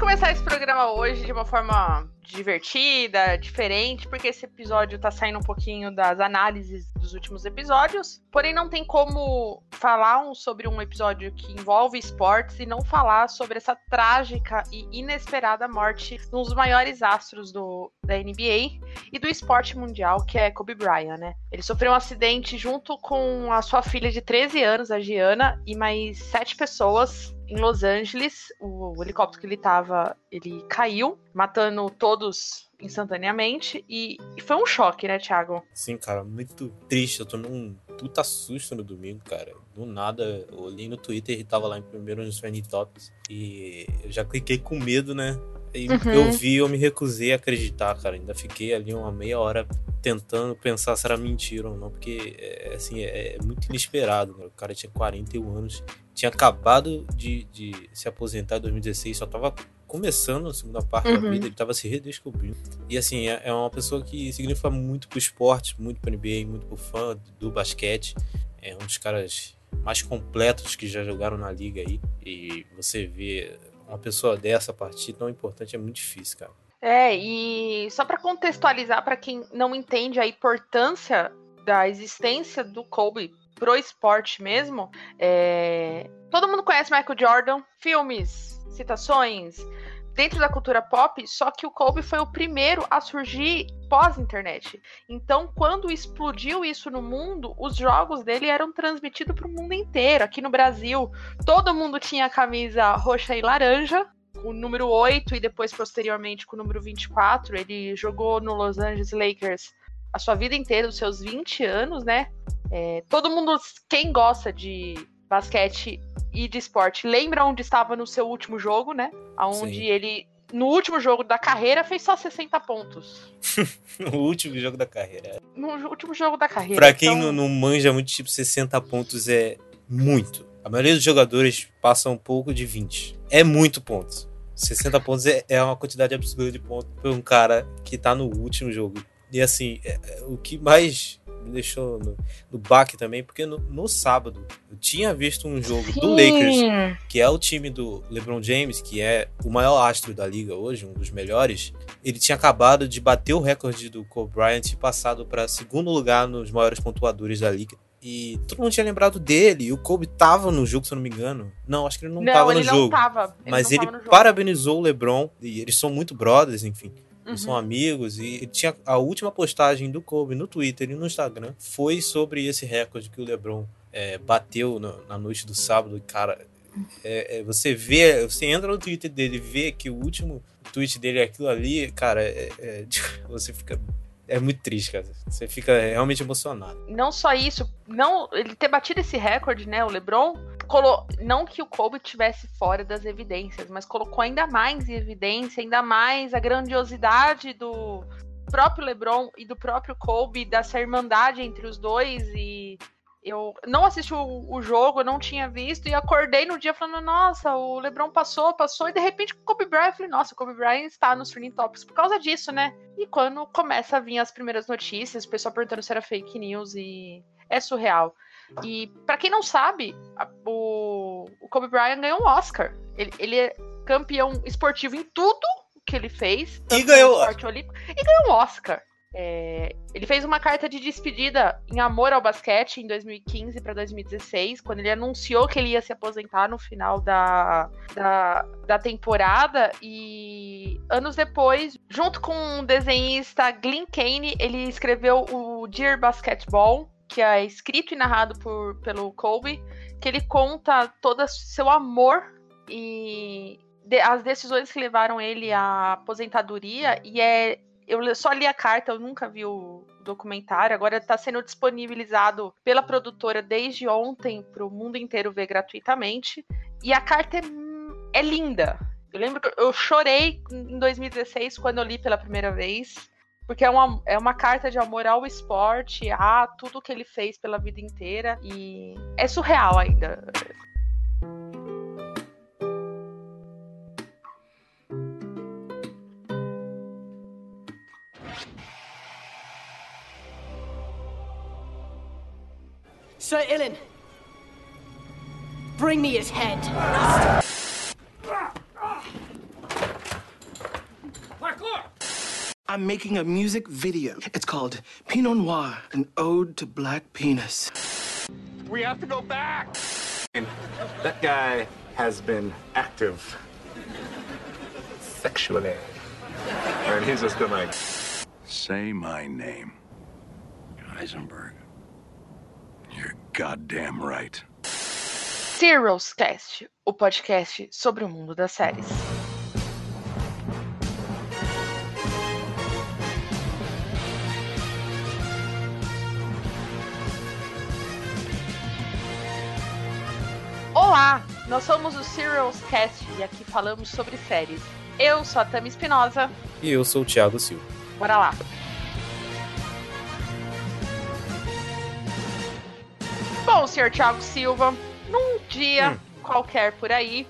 começar esse programa hoje de uma forma divertida, diferente, porque esse episódio tá saindo um pouquinho das análises dos últimos episódios. Porém, não tem como falar um, sobre um episódio que envolve esportes e não falar sobre essa trágica e inesperada morte de um dos maiores astros do, da NBA e do esporte mundial, que é Kobe Bryant, né? Ele sofreu um acidente junto com a sua filha de 13 anos, a Gianna, e mais sete pessoas em Los Angeles. O, helicóptero que ele estava, ele caiu, matando todos instantaneamente. E, e, foi um choque, né, Thiago? Sim, cara, muito triste. Eu tô num puta susto no domingo, cara. Do nada, eu olhei no Twitter e tava lá em primeiro nos Trending Tops. E eu já cliquei com medo, né? E uhum. eu vi, eu me recusei a acreditar, cara. Ainda fiquei ali uma meia hora tentando pensar se era mentira ou não, porque é, assim, é, é muito inesperado. Né? O cara tinha 41 anos, tinha acabado de, de se aposentar em 2016, só tava começando a segunda parte uhum. da vida, ele tava se redescobrindo. E assim, é, é uma pessoa que significa muito pro esporte, muito pro NBA, muito pro fã do basquete. É um dos caras mais completos que já jogaram na liga aí. E você vê uma pessoa dessa partir tão importante é muito difícil, cara. É, e só para contextualizar para quem não entende a importância da existência do Kobe pro esporte mesmo, é... todo mundo conhece Michael Jordan, filmes, citações, dentro da cultura pop, só que o Kobe foi o primeiro a surgir pós-internet. Então, quando explodiu isso no mundo, os jogos dele eram transmitidos para o mundo inteiro. Aqui no Brasil, todo mundo tinha a camisa roxa e laranja, o número 8 e depois posteriormente com o número 24. Ele jogou no Los Angeles Lakers a sua vida inteira, os seus 20 anos, né? É, todo mundo, quem gosta de basquete e de esporte, lembra onde estava no seu último jogo, né? Onde Sim. ele, no último jogo da carreira, fez só 60 pontos. no último jogo da carreira. No último jogo da carreira. Pra quem então... não, não manja muito, tipo, 60 pontos é muito. A maioria dos jogadores passa um pouco de 20. É muito pontos. 60 pontos é, é uma quantidade absurda de pontos para um cara que tá no último jogo. E assim, é, é, o que mais deixou no, no baque também, porque no, no, sábado eu tinha visto um jogo Sim. do Lakers, que é o time do LeBron James, que é o maior astro da liga hoje, um dos melhores. Ele tinha acabado de bater o recorde do Kobe Bryant e passado para segundo lugar nos maiores pontuadores da liga. E todo mundo tinha lembrado dele. E o Kobe tava no jogo, se eu não me engano. Não, acho que ele não, não tava no não jogo. Tava. Ele mas ele parabenizou o LeBron. E eles são muito brothers, enfim. Uhum. São amigos. E tinha a última postagem do Kobe no Twitter e no Instagram foi sobre esse recorde que o LeBron é, bateu na, na, noite do sábado. E, cara, é, é, você vê, você entra no Twitter dele e vê que o último tweet dele é aquilo ali, cara, é, é você fica é muito triste, cara. Você fica realmente emocionado. Não só isso, não ele ter batido esse recorde, né, o LeBron, colo... não que o Kobe tivesse fora das evidências, mas colocou ainda mais em evidência, ainda mais a grandiosidade do próprio LeBron e do próprio Kobe, dessa irmandade entre os dois e eu não assisti o, o, jogo, eu não tinha visto, e acordei no dia falando, nossa, o LeBron passou, passou, e de repente o Kobe Bryant, eu falei, nossa, o Kobe Bryant está nos Trending Topics por causa disso, né? E quando começa a vir as primeiras notícias, o pessoal perguntando se era fake news, e é surreal. E para quem não sabe, a, o, o, Kobe Bryant ganhou um Oscar. Ele, ele é campeão esportivo em tudo que ele fez. E ganhou, e ganhou um Oscar. É, ele fez uma carta de despedida em amor ao basquete em 2015 para 2016, quando ele anunciou que ele ia se aposentar no final da, da, da, temporada. E anos depois, junto com o desenhista Glenn Kane, ele escreveu o Dear Basketball, que é escrito e narrado por, pelo Kobe, que ele conta todo seu amor e as decisões que levaram ele à aposentadoria. E é eu só li a carta, eu nunca vi o documentário. Agora está sendo disponibilizado pela produtora desde ontem para o mundo inteiro ver gratuitamente. E a carta é, é linda. Eu lembro que eu chorei em 2016 quando eu li pela primeira vez. Porque é uma, é uma carta de amor ao esporte, a tudo que ele fez pela vida inteira. E é surreal ainda. Sir Ilin, bring me his head. I'm making a music video. It's called Pinot Noir, an ode to black penis. We have to go back. That guy has been active sexually. And he's just been like, say my name, Eisenberg. You're goddamn right. Serials Cast, o podcast sobre o mundo das séries. Olá, nós somos o Serials Cast e aqui falamos sobre séries. Eu sou a Tami Espinosa. E eu sou o Thiago Silva. Bora lá. Bom, senhor Thiago Silva, num dia Hum. qualquer por aí,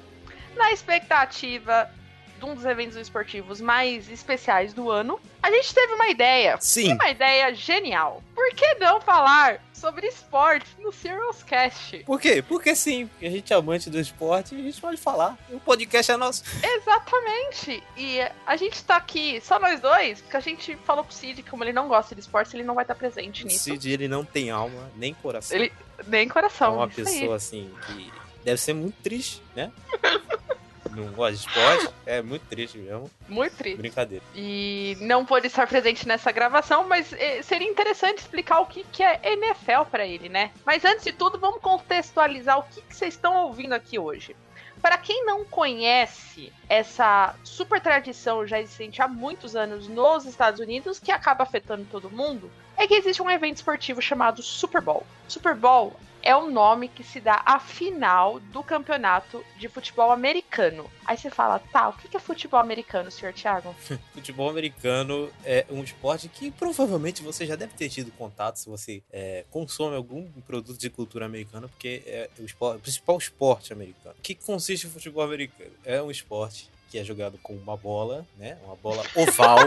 na expectativa de um dos eventos esportivos mais especiais do ano, a gente teve uma ideia. Sim. Uma ideia genial. Por que não falar sobre esportes no Serials Cast? Por quê? Porque sim, porque a gente é amante do esporte e a gente pode falar. O podcast é nosso. Exatamente. E a gente tá aqui, só nós dois, porque a gente falou pro Cid que como ele não gosta de esportes, ele não vai estar presente O nisso. Cid, ele não tem alma, nem coração. Ele nem é coração. uma isso aí. pessoa, assim, que deve ser muito triste, né? não gosta de esporte, é muito triste mesmo. Muito triste. Brincadeira. E não pôde estar presente nessa gravação, mas eh, seria interessante explicar o que, que é NFL pra ele, né? Mas antes de tudo, vamos contextualizar o que, que vocês estão ouvindo aqui hoje. Para quem não conhece essa super tradição já existente há muitos anos nos Estados Unidos, que acaba afetando todo mundo, é que existe um evento esportivo chamado Super Bowl. Super Bowl é o nome que se dá à final do campeonato de futebol americano. Aí você fala, tá, o que é futebol americano, senhor Thiago? Futebol americano é um esporte que provavelmente você já deve ter tido contato se você é, consome algum produto de cultura americana, porque é o, esporte- o principal esporte americano. O que consiste o futebol americano? É um esporte que é jogado com uma bola, né? Uma bola oval,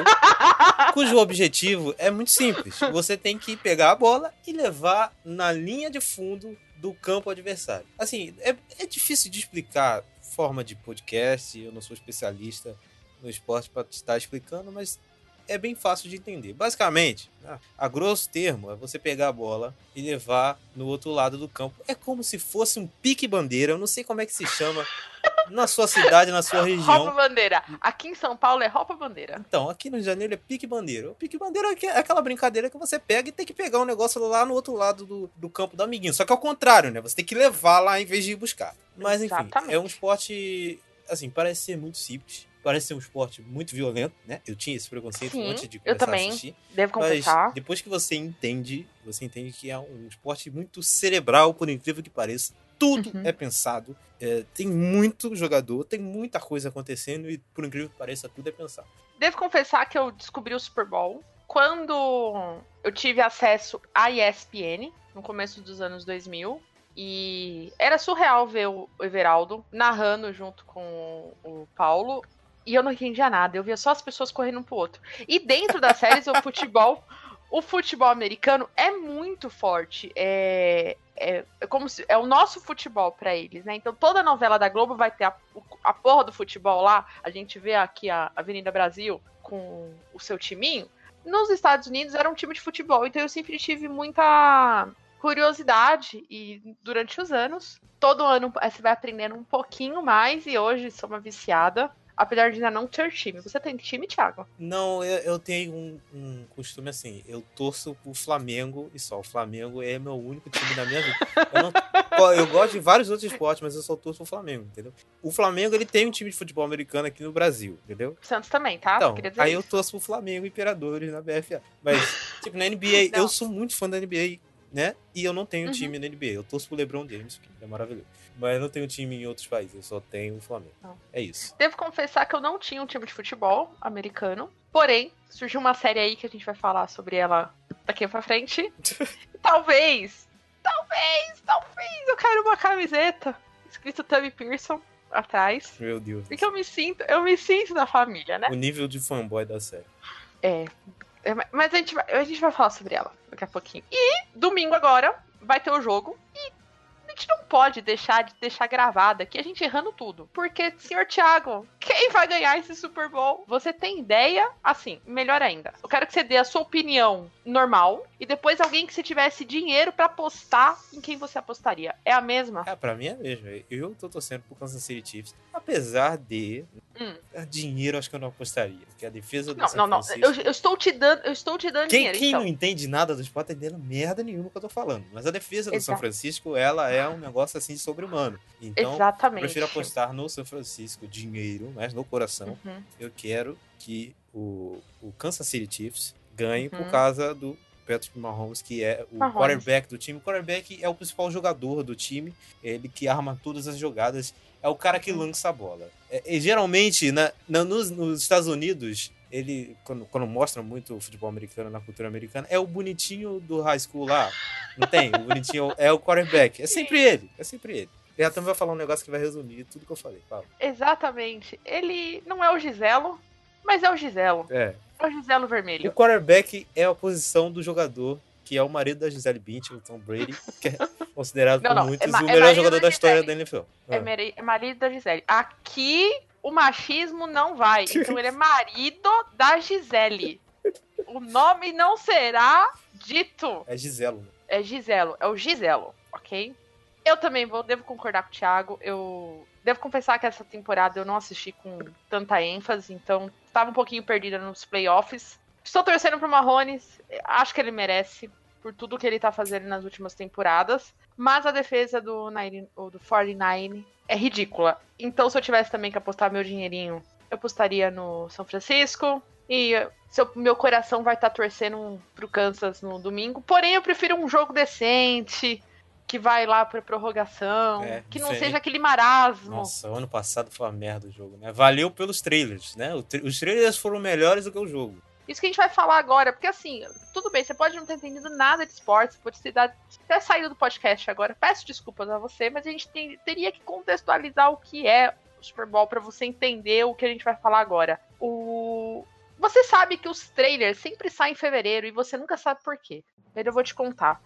cujo objetivo é muito simples. Você tem que pegar a bola e levar na linha de fundo do campo adversário. Assim, é, é difícil de explicar forma de podcast, eu não sou especialista no esporte para estar explicando, mas é bem fácil de entender. Basicamente, né, a grosso termo, é você pegar a bola e levar no outro lado do campo. É como se fosse um pique-bandeira, eu não sei como é que se chama na sua cidade, na sua Roupa região. bandeira. Aqui em São Paulo é roupa bandeira. Então, aqui no Rio de Janeiro é pique-bandeira. O pique-bandeira é que- é aquela brincadeira que você pega e tem que pegar um negócio lá no outro lado do, do campo do amiguinho. Só que ao contrário, né? Você tem que levar lá em vez de ir buscar. Mas enfim, Exatamente. é um esporte, assim, parece ser muito simples. Parece ser um esporte muito violento, né? Eu tinha esse preconceito Sim, antes de eu começar também. a assistir. Devo Mas confessar. depois que você entende, você entende que é um esporte muito cerebral, por incrível que pareça. Tudo Uhum. é pensado. é, tem muito jogador, tem muita coisa acontecendo e, por incrível que pareça, tudo é pensado. Devo confessar que eu descobri o Super Bowl quando eu tive acesso à ESPN, no começo dos anos 2000. E era surreal ver o Everaldo narrando junto com o Paulo. E eu não entendia nada, eu via só as pessoas correndo um pro outro. E dentro das séries, o futebol, o futebol americano é muito forte. É, é, é como se é o nosso futebol pra eles, né? Então toda novela da Globo vai ter a, a porra do futebol lá. A gente vê aqui a Avenida Brasil com o seu timinho. Nos Estados Unidos era um time de futebol, então eu sempre tive muita curiosidade e durante os anos, todo ano você vai aprendendo um pouquinho mais e hoje sou uma viciada, apesar de ainda não ter time. Você tem time, Thiago? Não, eu, eu tenho um, um costume assim, eu torço pro Flamengo e só. O Flamengo é meu único time na minha vida. Eu, não- eu gosto de vários outros esportes, mas eu só torço pro Flamengo, entendeu? O Flamengo, ele tem um time de futebol americano aqui no Brasil, entendeu? Santos também, tá? Então, aí eu isso. torço pro Flamengo Imperadores na BFA. Mas, tipo, na NBA, Não. eu sou muito fã da NBA, né? E eu não tenho Uhum. time na NBA. Eu torço pro LeBron James, que é maravilhoso. Mas eu não tenho time em outros países, eu só tenho o Flamengo. Não. É isso. Devo confessar que eu não tinha um time de futebol americano. Porém, surgiu uma série aí que a gente vai falar sobre ela daqui pra frente. Talvez, talvez, talvez eu caia numa camiseta escrito Tammy Pearson atrás. Meu Deus. Porque eu me sinto, eu me sinto da família, né? O nível de fanboy da série. É. é, Mas a gente, vai, a gente vai falar sobre ela daqui a pouquinho. E domingo agora vai ter o jogo. E gente não pode deixar de deixar gravada aqui a gente errando tudo. Porque, senhor Thiago, quem vai ganhar esse Super Bowl? Você tem ideia? Assim, melhor ainda. Eu quero que você dê a sua opinião normal e depois alguém que você tivesse dinheiro para apostar em quem você apostaria. É a mesma? É, pra mim é mesmo. Eu tô torcendo pro Kansas City Chiefs. Apesar de. Hum. Dinheiro acho que eu não apostaria. Porque a defesa do Não, não, não. Eu, eu estou te dando, eu estou te dando Quem, dinheiro. quem então. não entende nada do esporte tá entendendo merda nenhuma que eu tô falando. Mas a defesa do São Exato. Francisco, ela é um negócio assim sobre-humano. Então, eu Exatamente. prefiro apostar no São Francisco dinheiro, mas no coração. Uhum. Eu quero que o, o Kansas City Chiefs ganhe Uhum. por causa do Patrick Mahomes, que é o Mahomes. quarterback do time. O quarterback é o principal jogador do time, ele que arma todas as jogadas, é o cara que Uhum. lança a bola. É, e geralmente, na, na- nos, nos Estados Unidos, ele, quando, quando mostra muito o futebol americano na cultura americana, é o bonitinho do high school lá. Não tem? O bonitinho é o quarterback. É sempre ele. É sempre ele. Ele também vai falar um negócio que vai resumir tudo que eu falei. Fala. Exatamente. Ele não é o Giselo, mas é o Giselo. É. É o Giselo O vermelho. quarterback é a posição do jogador que é o marido da Gisele Bündchen, o Tom Brady, que é considerado Não, por não, muitos é o é melhor jogador da da história da NFL. É, Ah. é marido da Gisele. Aqui o machismo não vai. Então ele é marido da Gisele. O nome não será dito. É Giselo. É Giselo, é o Giselo, ok? Eu também vou, devo concordar com o Thiago. Eu devo confessar que essa temporada eu não assisti com tanta ênfase, então estava um pouquinho perdida nos playoffs. Estou torcendo pro Marrones, acho que ele merece por tudo que ele tá fazendo nas últimas temporadas, mas a defesa do, 90 ou do 49 é ridícula. Então se eu tivesse também que apostar meu dinheirinho, eu apostaria no São Francisco. E seu, meu coração vai estar torcendo pro Kansas no domingo. Porém, eu prefiro um jogo decente, que vai lá pra prorrogação, É, que não seja aquele marasmo. Nossa, o ano passado foi uma merda o jogo, né? Valeu pelos trailers, né? Os trailers foram melhores do que o jogo. Isso que a gente vai falar agora, porque assim, tudo bem, você pode não ter entendido nada de esportes, pode ter dado, até saído do podcast agora. Peço desculpas a você, mas a gente tem- teria que contextualizar o que é o Super Bowl pra você entender o que a gente vai falar agora. O você sabe que os trailers sempre saem em fevereiro e você nunca sabe por quê. Mas eu vou te contar.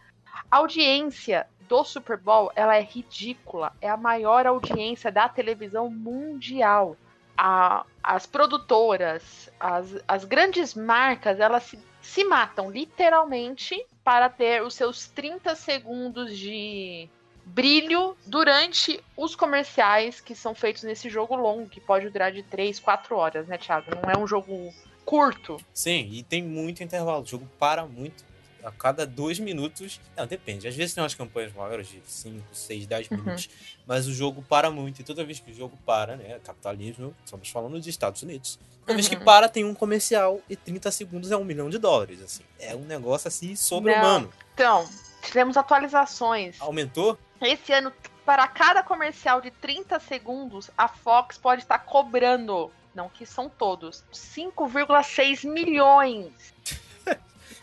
A audiência do Super Bowl, ela é ridícula. É a maior audiência da televisão mundial. A- as produtoras, as, as grandes marcas, elas se, se matam literalmente para ter os seus 30 segundos de brilho durante os comerciais que são feitos nesse jogo longo, que pode durar de 3, 4 horas, né, Thiago? Não é um jogo curto. Sim, e tem muito intervalo. O jogo para muito. A cada dois minutos. Não, depende. Às vezes tem umas campanhas maiores de 5, 6, 10 Uhum. minutos. Mas o jogo para muito. E toda vez que o jogo para, né? Capitalismo, estamos falando dos Estados Unidos. Toda vez que Uhum. para, tem um comercial e 30 segundos é um milhão de dólares. Assim. É um negócio assim sobre-humano. Então, tivemos atualizações. Aumentou? Esse ano, para cada comercial de 30 segundos, a Fox pode estar cobrando, não que são todos, 5,6 milhões.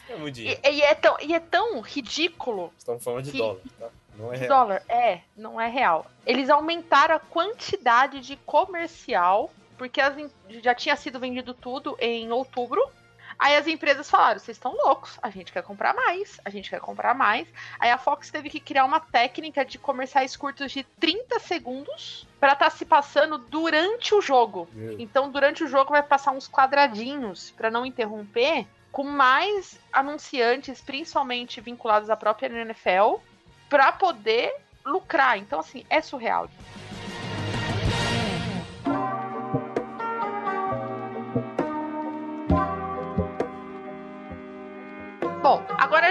É muito E, dinheiro. e é tão, e é tão ridículo. Estamos falando de que- dólar, tá? Não é real. dólar, é, não é real. Eles aumentaram a quantidade de comercial, porque as já tinha sido vendido tudo em outubro. Aí as empresas falaram: vocês estão loucos, a gente quer comprar mais, a gente quer comprar mais. Aí a Fox teve que criar uma técnica de comerciais curtos de 30 segundos para estar se passando durante o jogo. Meu. Então, durante o jogo, vai passar uns quadradinhos para não interromper, com mais anunciantes, principalmente vinculados à própria NFL, para poder lucrar. Então, assim, é surreal.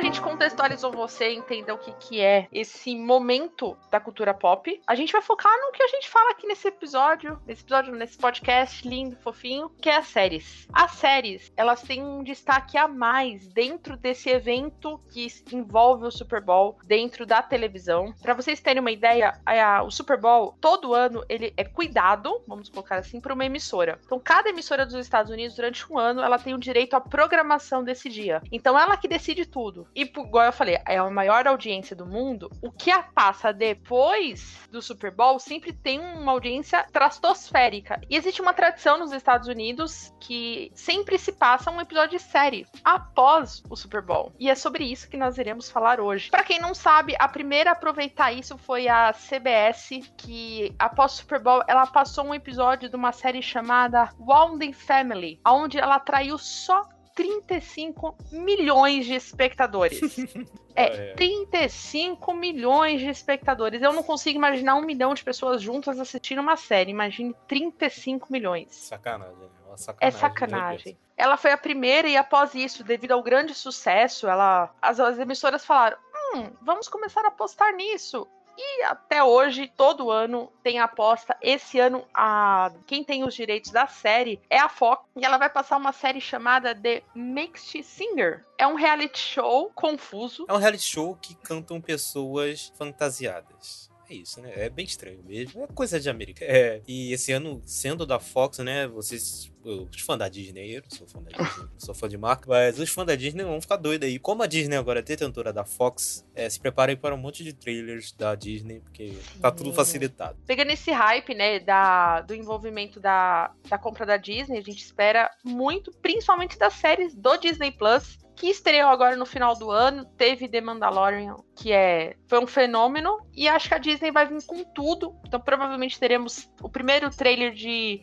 Gente contextualizou você, entendeu o que, que é esse momento da cultura pop. A gente vai focar no que a gente fala aqui nesse episódio, nesse episódio, nesse podcast lindo, fofinho, que é as séries. As séries, elas têm um destaque a mais dentro desse evento que envolve o Super Bowl, dentro da televisão. Para vocês terem uma ideia, a- o Super Bowl, todo ano, ele é cuidado, vamos colocar assim, por uma emissora. Então, cada emissora dos Estados Unidos, durante um ano, ela tem o direito à programação desse dia. Então, ela que decide tudo. E igual eu falei, é a maior audiência do mundo. O que a passa depois do Super Bowl sempre tem uma audiência trastosférica. E existe uma tradição nos Estados Unidos que sempre se passa um episódio de série após o Super Bowl. E é sobre isso que nós iremos falar hoje. Para quem não sabe, a primeira a aproveitar isso foi a CBS, que após o Super Bowl ela passou um episódio de uma série chamada Wounding Family, onde ela atraiu só 35 milhões de espectadores. É, 35 milhões de espectadores. Eu não consigo imaginar um milhão de pessoas juntas assistindo uma série. Imagine 35 milhões. Sacanagem, né? Uma É sacanagem. sacanagem. Ela foi a primeira e após isso, devido ao grande sucesso, ela, as, as emissoras falaram: hum, vamos começar a apostar nisso. E até hoje, todo ano tem aposta. Esse ano, a quem tem os direitos da série é a Fox. E ela vai passar uma série chamada The Mixed Singer. É um reality show confuso. É um reality show que cantam pessoas fantasiadas. É isso, né? É bem estranho mesmo. É coisa de América. É. E esse ano, sendo da Fox, né? Vocês. Os fãs da Disney, eu não sou fã da Disney, não sou fã de marca, mas os fãs da Disney vão ficar doidos aí. Como a Disney agora é detentora da Fox, é, se preparem para um monte de trailers da Disney, porque tá tudo Sim. facilitado. Pegando esse hype, né, da, do envolvimento da, da compra da Disney, a gente espera muito, principalmente das séries do Disney Plus, que estreou agora no final do ano. Teve The Mandalorian, que é foi um fenômeno, e acho que a Disney vai vir com tudo. Então provavelmente teremos o primeiro trailer de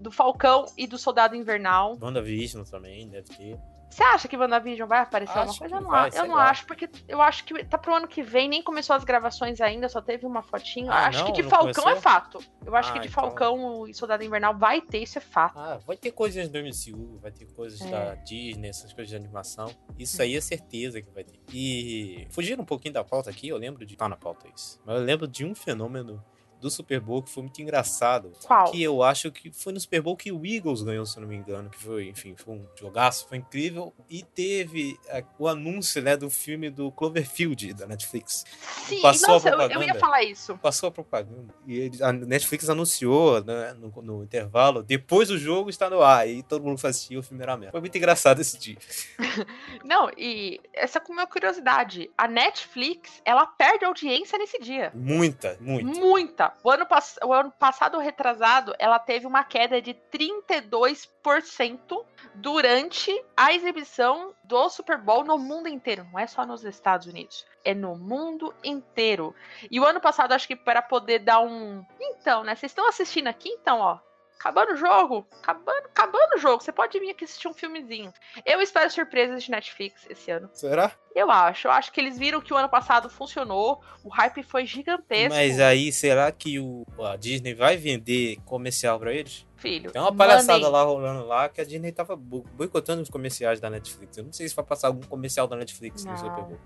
do Falcão e do Soldado Invernal. WandaVision também deve ter. Você acha que WandaVision vai aparecer Acho alguma coisa? Eu não, vai, eu não lá. acho, porque eu acho que tá pro ano que vem, nem começou as gravações ainda, só teve uma fotinho. Ah, acho não? que de Falcão começou? é fato. Eu acho Ah, que de então- Falcão e Soldado Invernal vai ter, isso é fato. Ah, vai ter coisas do MCU, vai ter coisas É. da Disney, essas coisas de animação. Isso aí é certeza que vai ter. E fugindo um pouquinho da pauta aqui, eu lembro de. Tá na pauta isso. Mas eu lembro de um fenômeno do Super Bowl que foi muito engraçado. Qual? Que eu acho que foi no Super Bowl que o Eagles ganhou, se eu não me engano. Que foi, enfim, foi um jogaço, foi incrível. E teve é, o anúncio, né, do filme do Cloverfield, da Netflix. Sim, passou a nossa, eu, eu propaganda. ia falar isso. Passou a propaganda. E a Netflix anunciou né, no, no intervalo, depois do jogo está no ar. E todo mundo foi assistir, o filme era merda. Foi muito engraçado esse dia. Não, e essa é com uma curiosidade. A Netflix, ela perde audiência nesse dia. Muita, muita. Muita. O ano, pass- o ano passado retrasado, ela teve uma queda de 32% durante a exibição do Super Bowl no mundo inteiro. Não é só nos Estados Unidos. É no mundo inteiro. E o ano passado, acho que para poder dar um. Então, né? Vocês estão assistindo aqui, então, ó. Acabando o jogo. Acabando, acabando o jogo. Você pode vir aqui assistir um filmezinho. Eu espero surpresas de Netflix esse ano. Será? Eu acho. Eu acho que eles viram que o ano passado funcionou. O hype foi gigantesco. Mas aí, será que o, a Disney vai vender comercial pra eles? Filho. Tem uma palhaçada lá rolando lá que a Disney tava bo- boicotando os comerciais da Netflix. Eu não sei se vai passar algum comercial da Netflix no Não. Super Bowl.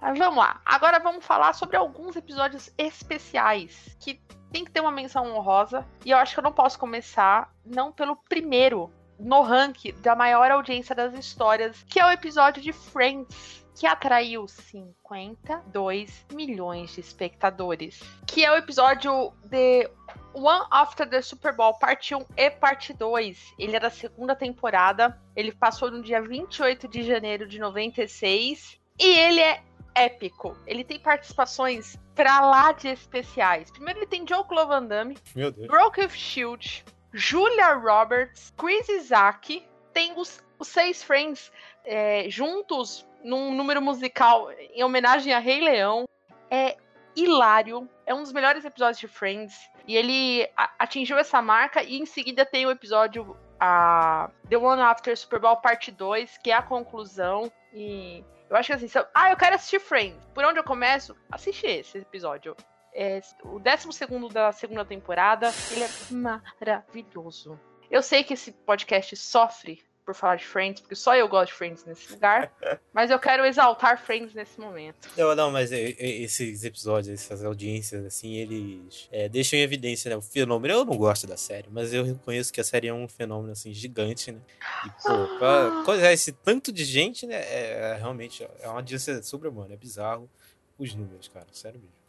Mas vamos lá. Agora vamos falar sobre alguns episódios especiais que tem que ter uma menção honrosa. E eu acho que eu não posso começar não pelo primeiro no ranking da maior audiência das histórias, que é o episódio de Friends, que atraiu 52 milhões de espectadores. Que é o episódio de One After the Super Bowl, parte 1 e parte 2. Ele é da segunda temporada. Ele passou no dia 28 de janeiro de 96. E ele é épico. Ele tem participações pra lá de especiais. Primeiro ele tem Joe Van Damme, Meu Deus. Brooke Shield, Julia Roberts, Chris Isaac. Tem os, os seis Friends é, juntos num número musical em homenagem a Rei Leão. É hilário. É um dos melhores episódios de Friends. E ele atingiu essa marca. E em seguida tem o episódio a The One After Super Bowl Parte 2, que é a conclusão. E eu acho que assim, eu, ah, eu quero assistir Friends. Por onde eu começo? Assiste esse episódio. É o 12 da segunda temporada. Ele é maravilhoso. Eu sei que esse podcast sofre por falar de Friends, porque só eu gosto de Friends nesse lugar. mas eu quero exaltar Friends nesse momento. Não, não, mas esses episódios, essas audiências, assim, eles é, deixam em evidência né, o fenômeno. Eu não gosto da série, mas eu reconheço que a série é um fenômeno, assim, gigante, né? E, pô, pra coisar esse tanto de gente, né, é, é realmente é uma audiência sobre-humana, é bizarro os números, cara, sério mesmo.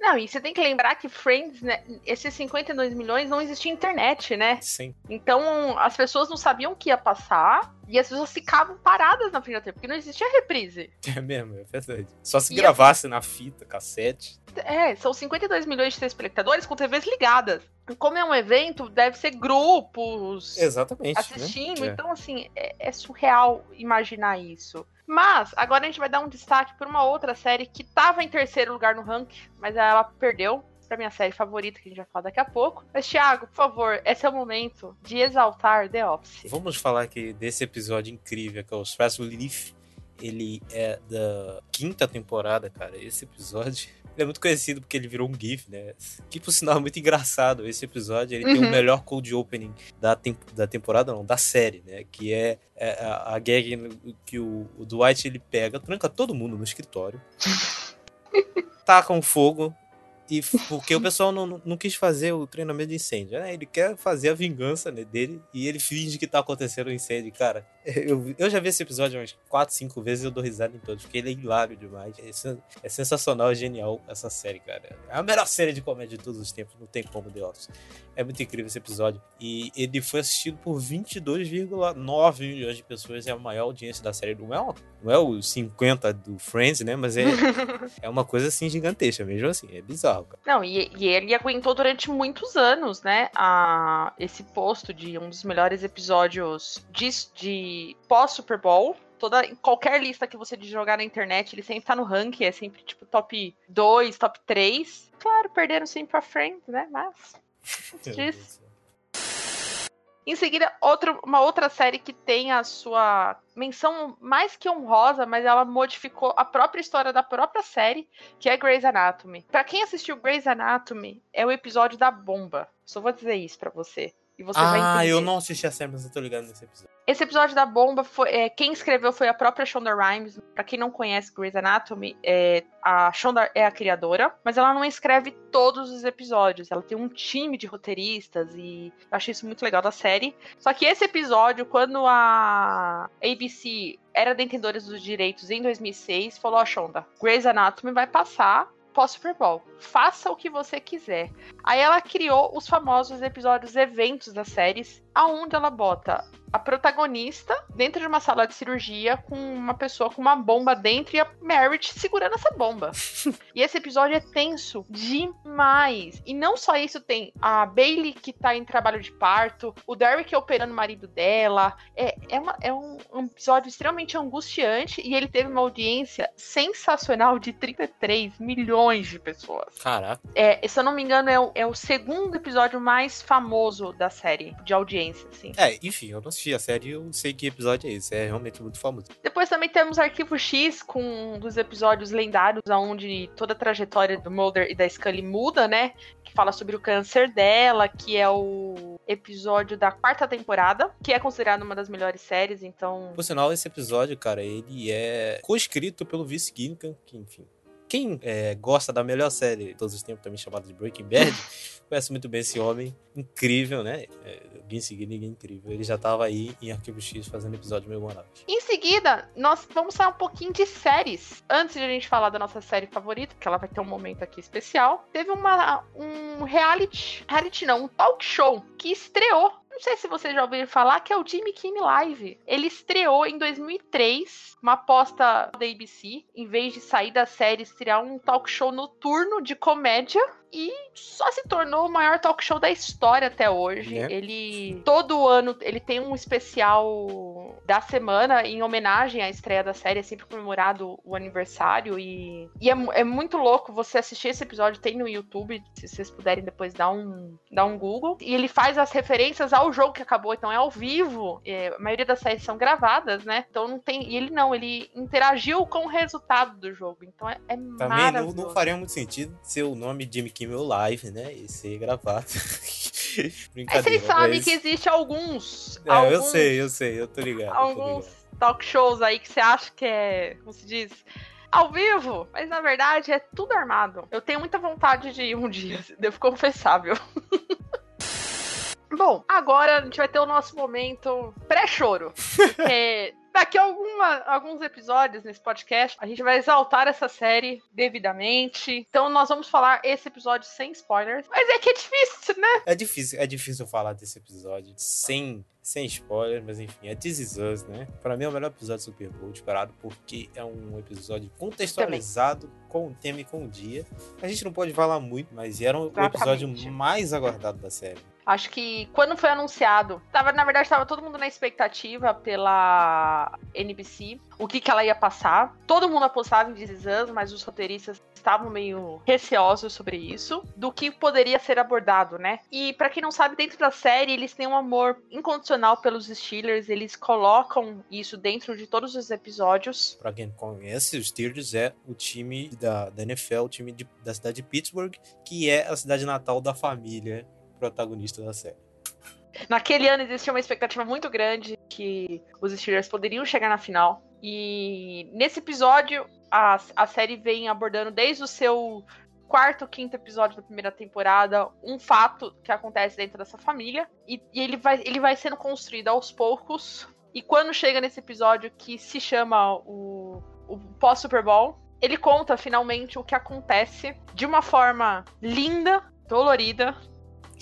Não, e você tem que lembrar que Friends, né, esses 52 milhões não existia internet, né? Sim. Então as pessoas não sabiam o que ia passar e as pessoas ficavam paradas na frente da TV, porque não existia reprise. É mesmo, é verdade. Só se E gravasse na fita, cassete. É, são 52 milhões de telespectadores com TVs ligadas. Como é um evento, deve ser grupos Exatamente. assistindo. Né? É. Então, assim, é, é surreal imaginar isso. Mas, agora a gente vai dar um destaque para uma outra série que tava em terceiro lugar no ranking, mas ela perdeu pra minha série favorita, que a gente vai falar daqui a pouco. Mas, Thiago, por favor, esse é o momento de exaltar The Office. Vamos falar aqui desse episódio incrível, que é o Stress Relief. Ele é da quinta temporada, cara. Esse episódio ele é muito conhecido porque ele virou um GIF, né? Que por sinal é muito engraçado. Esse episódio ele tem Uhum. o melhor cold opening da, tem- da temporada, não, da série, né? Que é, é a, a gag que o, o Dwight ele pega, tranca todo mundo no escritório, taca um fogo. E porque o pessoal não, não- quis fazer o treinamento de incêndio, né? Ele quer fazer a vingança né, dele e ele finge que tá acontecendo um incêndio. Cara, eu, eu já vi esse episódio umas 4, 5 vezes e eu dou risada em todos, porque ele é hilário demais. É, é sensacional, é genial essa série, cara. É a melhor série de comédia de todos os tempos, não tem como The Office. É muito incrível esse episódio. E ele foi assistido por 22,9 milhões de pessoas, é a maior audiência da série. Não é, uma- não é os 50 do Friends, né? Mas é, é uma coisa assim gigantesca, mesmo assim. É bizarro, Não, e, e ele aguentou durante muitos anos, né? A, esse posto de um dos melhores episódios de, de pós-Super Bowl. Toda, qualquer lista que você jogar na internet, ele sempre tá no ranking, é sempre tipo top 2, top 3. Claro, perderam sempre pra Friends, né? Mas. Diz. Em seguida, outro, uma outra série que tem a sua menção mais que honrosa, mas ela modificou a própria história da própria série, que é Grey's Anatomy. Pra quem assistiu Grey's Anatomy, é o episódio da bomba. Só vou dizer isso pra você. E você vai Ah, entender. eu não assisti a série, mas eu tô ligado nesse episódio. Esse episódio da bomba foi. é, quem escreveu foi a própria Shonda Rhimes. Pra quem não conhece Grey's Anatomy, é, a Shonda é a criadora, mas ela não escreve todos os episódios. Ela tem um time de roteiristas e eu achei isso muito legal da série. Só que esse episódio, quando a ABC era detentora dos direitos em 2006, falou: Ó, Shonda, Grey's Anatomy vai passar pós-Super Bowl. Faça o que você quiser. Aí ela criou os famosos episódios eventos das séries, aonde ela bota a protagonista dentro de uma sala de cirurgia com uma pessoa com uma bomba dentro e a Merit segurando essa bomba. e esse episódio é tenso demais. E não só isso, tem a Bailey que tá em trabalho de parto, o Derek operando o marido dela. É, é, uma- é um, um episódio extremamente angustiante e ele teve uma audiência sensacional de 33 milhões de pessoas. Caraca. É, se eu não me engano, é o, é o segundo episódio mais famoso da série, de audiência, assim. É, enfim, eu não assisti a série eu sei que episódio é esse. É realmente muito famoso. Depois também temos Arquivo X, com um dos episódios lendários, onde toda a trajetória do Mulder e da Scully muda, né? Que fala sobre o câncer dela, que é o episódio da quarta temporada, que é considerado uma das melhores séries, então. Por sinal, esse episódio, cara, ele é co-escrito pelo Vince Gilligan, que, enfim... Quem é, gosta da melhor série de todos os tempos, também chamada de Breaking Bad, conhece muito bem esse homem incrível, né? É, Vince Gilligan é incrível. Ele já tava aí em Arquivo X fazendo episódio memorável. Em seguida, nós vamos falar um pouquinho de séries. Antes de a gente falar da nossa série favorita, que ela vai ter um momento aqui especial, teve uma, um reality, reality não, um talk show que estreou. Não sei se vocês já ouviram falar, que é o Jimmy Kimmel Live. Ele estreou em 2003, uma aposta da ABC, em vez de sair da série, estrear um talk show noturno de comédia. E só se tornou o maior talk show da história até hoje. Né? Ele todo ano ele tem um especial da semana em homenagem à estreia da série, é sempre comemorado o aniversário e, e é, é muito louco você assistir esse episódio, tem no YouTube, se vocês puderem depois dar um, dar um Google. E ele faz as referências ao jogo que acabou, então é ao vivo. é, a maioria das séries são gravadas, né? Então não tem. E ele não, ele interagiu com o resultado do jogo. Então é, é Também não, maravilhoso. não faria muito sentido ser o nome Jimmy Kimmel Live, né? E ser gravado. Brincadeira. vocês sabem mas- que existe alguns. É, eu alguns- sei, eu sei, eu tô ligado. eu tô alguns ligado. talk shows aí que você acha que é, como se diz, ao vivo, mas na verdade é tudo armado. Eu tenho muita vontade de ir um dia, devo confessar, viu? Bom, agora a gente vai ter o nosso momento pré-choro. Porque daqui a alguma, alguns episódios nesse podcast, a gente vai exaltar essa série devidamente. Então nós vamos falar esse episódio sem spoilers. Mas é que é difícil, né? É difícil, é difícil falar desse episódio sem, sem spoiler, mas enfim, é This Is Us, né? Pra mim é o melhor episódio do Super Bowl disparado, porque é um episódio contextualizado com o tema e com o dia. A gente não pode falar muito, mas era o episódio mais aguardado da série. Acho que quando foi anunciado, tava, na verdade, tava todo mundo na expectativa pela NBC, o que, que ela ia passar. Todo mundo apostava em This mas os roteiristas estavam meio receosos sobre isso, do que poderia ser abordado, né? E pra quem não sabe, dentro da série, eles têm um amor incondicional pelos Steelers, eles colocam isso dentro de todos os episódios. Pra quem conhece, os Steelers é o time da, da NFL, o time de- da cidade de Pittsburgh, que é a cidade natal da família protagonista da série. Naquele ano existia uma expectativa muito grande que os Steelers poderiam chegar na final. E nesse episódio, a, a série vem abordando desde o seu quarto, quinto episódio da primeira temporada um fato que acontece dentro dessa família. E, e ele, vai, ele vai sendo construído aos poucos. E quando chega nesse episódio que se chama o, o pós-Super Bowl, ele conta finalmente o que acontece de uma forma linda, dolorida,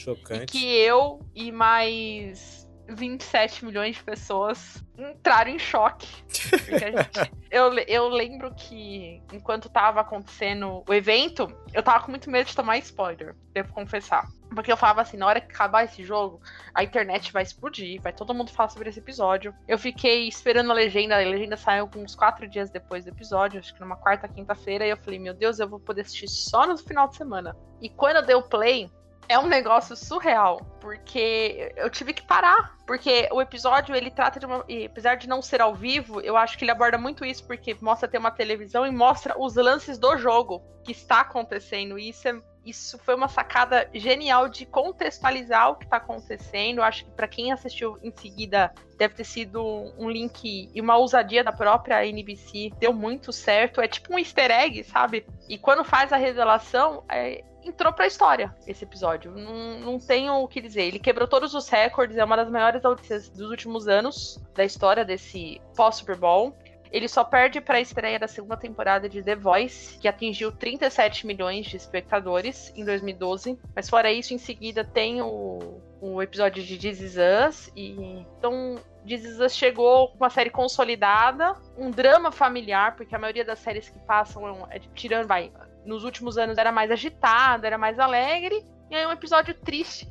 e Chocante. que eu e mais 27 milhões de pessoas entraram em choque. Gente- eu, eu lembro que enquanto tava acontecendo o evento, eu tava com muito medo de tomar spoiler, devo confessar. Porque eu falava assim, na hora que acabar esse jogo, a internet vai explodir, vai todo mundo falar sobre esse episódio. Eu fiquei esperando a legenda, a legenda saiu uns quatro dias depois do episódio, acho que numa quarta, quinta-feira, e eu falei, meu Deus, eu vou poder assistir só no final de semana. E quando eu dei o play, é um negócio surreal, porque eu tive que parar, porque o episódio ele trata de uma, apesar de não ser ao vivo, eu acho que ele aborda muito isso porque mostra ter uma televisão e mostra os lances do jogo que está acontecendo. E isso é isso foi uma sacada genial de contextualizar o que tá acontecendo. Acho que para quem assistiu em seguida deve ter sido um link e uma ousadia da própria NBC. Deu muito certo. É tipo um easter egg, sabe? E quando faz a revelação, é, entrou pra história esse episódio. Não, não tenho o que dizer. Ele quebrou todos os recordes, é uma das maiores audiências dos últimos anos da história desse pós-Super Bowl. Ele só perde para a estreia da segunda temporada de The Voice, que atingiu 37 milhões de espectadores em 2012. Mas fora isso, em seguida tem o, o episódio de This Is Us. E, então, This Is Us chegou com uma série consolidada, um drama familiar, porque a maioria das séries que passam, é é, tirando, vai, nos últimos anos era mais agitado, era mais alegre. E aí um episódio triste.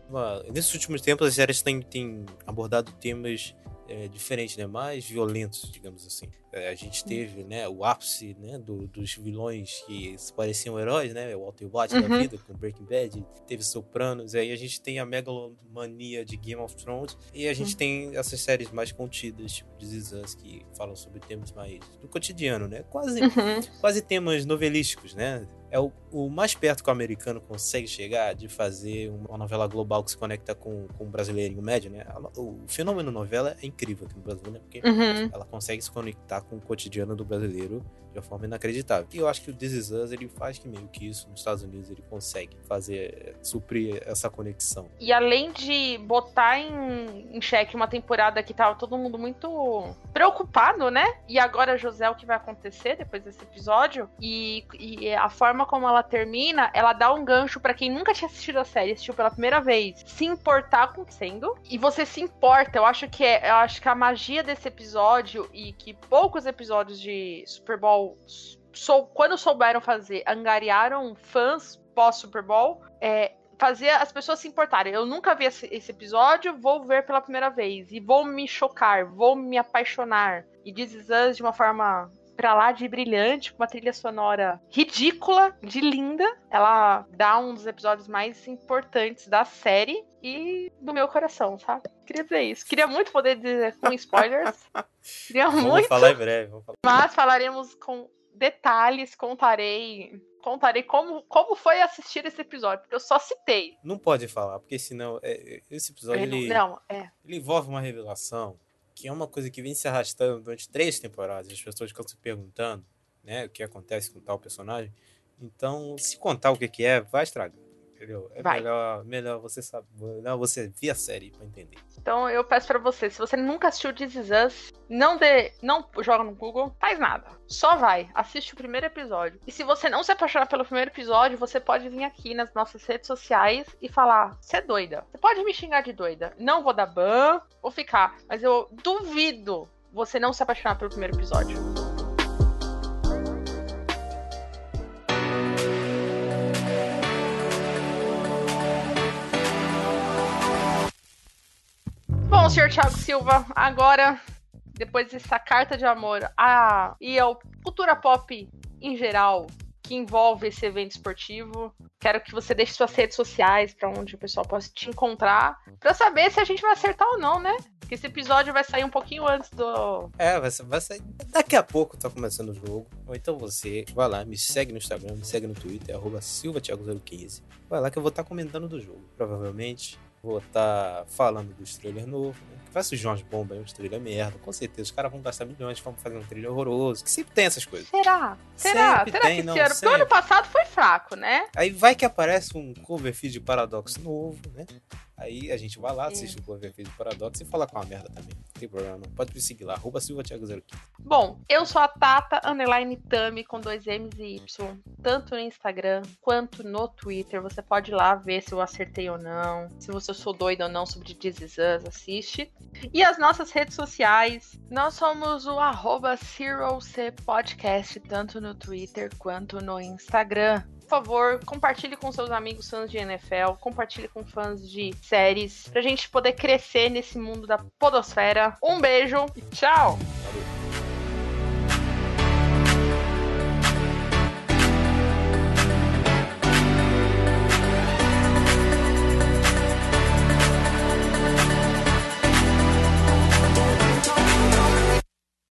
Nesses últimos tempos as séries têm, têm abordado temas é, diferentes, né? Mais violentos, digamos assim. É, a gente teve, né, o ápice, né, do- dos vilões que se pareciam heróis, né? O Walter White da Uhum. vida, com Breaking Bad, teve Sopranos, aí a gente tem a megalomania de Game of Thrones, e a gente tem essas séries mais contidas, tipo This Is Us, que falam sobre temas mais do cotidiano, né? Quase quase temas novelísticos, né? É o, o mais perto que o americano consegue chegar de fazer uma novela global que se conecta com, com o brasileirinho médio, né? No- O, fenômeno novela é incrível aqui no Brasil, né? Porque Uhum. ela consegue se conectar com o cotidiano do brasileiro de uma forma inacreditável. E eu acho que o This Is Us, ele faz que meio que isso nos Estados Unidos ele consegue fazer, suprir essa conexão. E além de botar em, em xeque uma temporada que tava todo mundo muito preocupado, né? E agora, José, o que vai acontecer depois desse episódio? E, e a forma como ela termina, ela dá um gancho pra quem nunca tinha assistido a série, assistiu pela primeira vez, se importar com o que sendo. E você se importa. Eu acho que é, eu acho que a magia desse episódio e que poucos episódios de Super Bowl sou, quando souberam fazer, angariaram fãs pós Super Bowl. É, fazer as pessoas se importarem. Eu nunca vi esse, esse episódio, vou ver pela primeira vez. E vou me chocar, vou me apaixonar. E This Is Us de uma forma pra lá de brilhante, com uma trilha sonora ridícula, de linda. Ela dá um dos episódios mais importantes da série e do meu coração, sabe? Queria dizer isso. Queria muito poder dizer com spoilers. Queria Vamos muito, falar em breve. Falar. mas falaremos com detalhes, contarei. Contarei como, como foi assistir esse episódio, porque eu só citei. Não pode falar, porque senão é, é, esse episódio ele, Não, é. ele envolve uma revelação que é uma coisa que vem se arrastando durante três temporadas. As pessoas ficam se perguntando, né, o que acontece com tal personagem. Então, se contar o que que é, vai estragar. Entendeu? É Vai. melhor, melhor você saber. Melhor você ver a série pra entender. Então eu peço pra você, se você nunca assistiu This Is Us, não dê, não joga no Google, faz nada. Só vai, assiste o primeiro episódio. E se você não se apaixonar pelo primeiro episódio, você pode vir aqui nas nossas redes sociais e falar: "Você é doida". Você pode me xingar de doida. Não vou dar ban, vou ficar, mas eu duvido você não se apaixonar pelo primeiro episódio. Senhor Thiago Silva, agora, depois dessa carta de amor a, e ao cultura pop em geral, que envolve esse evento esportivo, quero que você deixe suas redes sociais para onde o pessoal possa te encontrar, para saber se a gente vai acertar ou não, né? Porque esse episódio vai sair um pouquinho antes do. É, vai, vai sair. Daqui a pouco tá começando o jogo. Ou então você vai lá, me segue no Instagram, me segue no Twitter, arroba SilvaTiago015. Vai lá que eu vou estar comentando do jogo. Provavelmente vou estar falando dos trailers novos, né? Vai surgir umas bombas aí, uns trailers merda. Com certeza, os caras vão gastar milhões, vão fazer um trailer horroroso. Que sempre tem essas coisas. Será? Será? Sempre Será tem, que não, esse ano? Porque o ano passado foi fraco, né? Aí vai que aparece um cover feed de Paradox novo, né? Aí a gente vai lá, assiste o cover feed de Paradox e fala com a merda também. Não tem problema, não. Pode me seguir lá, arroba SilvaTiago015. Bom, eu sou a Tata Underline Tami com dois M's e Y, tanto no Instagram quanto no Twitter. Você pode ir lá ver se eu acertei ou não, se você sou doida ou não sobre This Is Us, assiste. E as nossas redes sociais, nós somos o arroba Podcast, tanto no Twitter quanto no Instagram. Favor, compartilhe com seus amigos fãs de NFL, compartilhe com fãs de séries, pra gente poder crescer nesse mundo da podosfera. Um beijo e tchau!